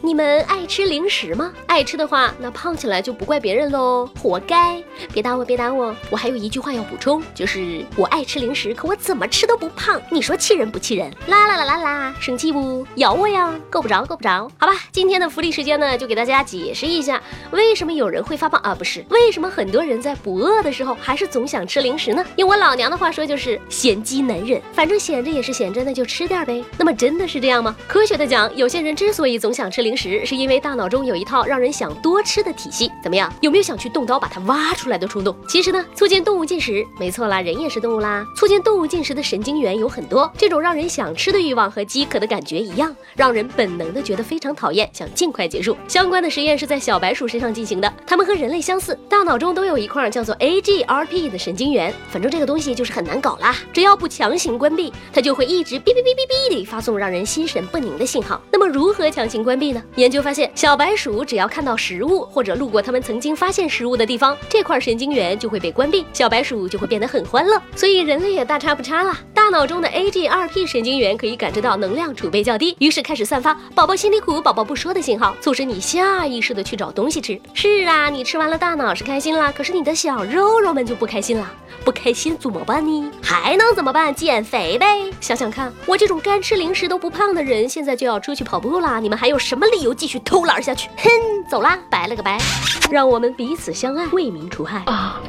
你们爱吃零食吗？爱吃的话，那胖起来就不怪别人喽，活该！别打我，别打我！我还有一句话要补充，就是我爱吃零食，可我怎么吃都不胖，你说气人不气人？啦啦啦啦啦，生气不？咬我呀！够不着，够不着！好吧，今天的福利时间呢，就给大家解释一下，为什么有人会发胖啊？不是，为什么很多人在不饿的时候还是总想吃零食呢？用我老娘的话说，就是闲鸡难忍，反正闲着也是闲着，那就吃点呗。那么真的是这样吗？科学的讲，有些人之所以总想吃吃零食，是因为大脑中有一套让人想多吃的体系。怎么样？有没有想去动刀把它挖出来的冲动？其实呢，促进动物进食，没错啦，人也是动物啦。促进动物进食的神经元有很多，这种让人想吃的欲望和饥渴的感觉一样，让人本能的觉得非常讨厌，想尽快结束。相关的实验是在小白鼠身上进行的，它们和人类相似，大脑中都有一块叫做 AGRP 的神经元。反正这个东西就是很难搞啦，只要不强行关闭，它就会一直哔哔哔哔哔地发送让人心神不宁的信号。那么如何强行关闭呢？研究。发现，小白鼠只要看到食物或者路过它们曾经发现食物的地方，这块神经元就会被关闭，小白鼠就会变得很欢乐。所以人类也大差不差了。大脑中的 AGRP 神经元可以感知到能量储备较低，于是开始散发“宝宝心里苦，宝宝不说”的信号，促使你下意识的去找东西吃。是啊，你吃完了大脑是开心了，可是你的小肉肉们就不开心了。不开心怎么办呢？还能怎么办？减肥呗！想想看，我这种干吃零食都不胖的人，现在就要出去跑步啦！你们还有什什么理由继续偷懒下去？哼，走啦，拜了个拜！让我们彼此相爱，为民除害。啊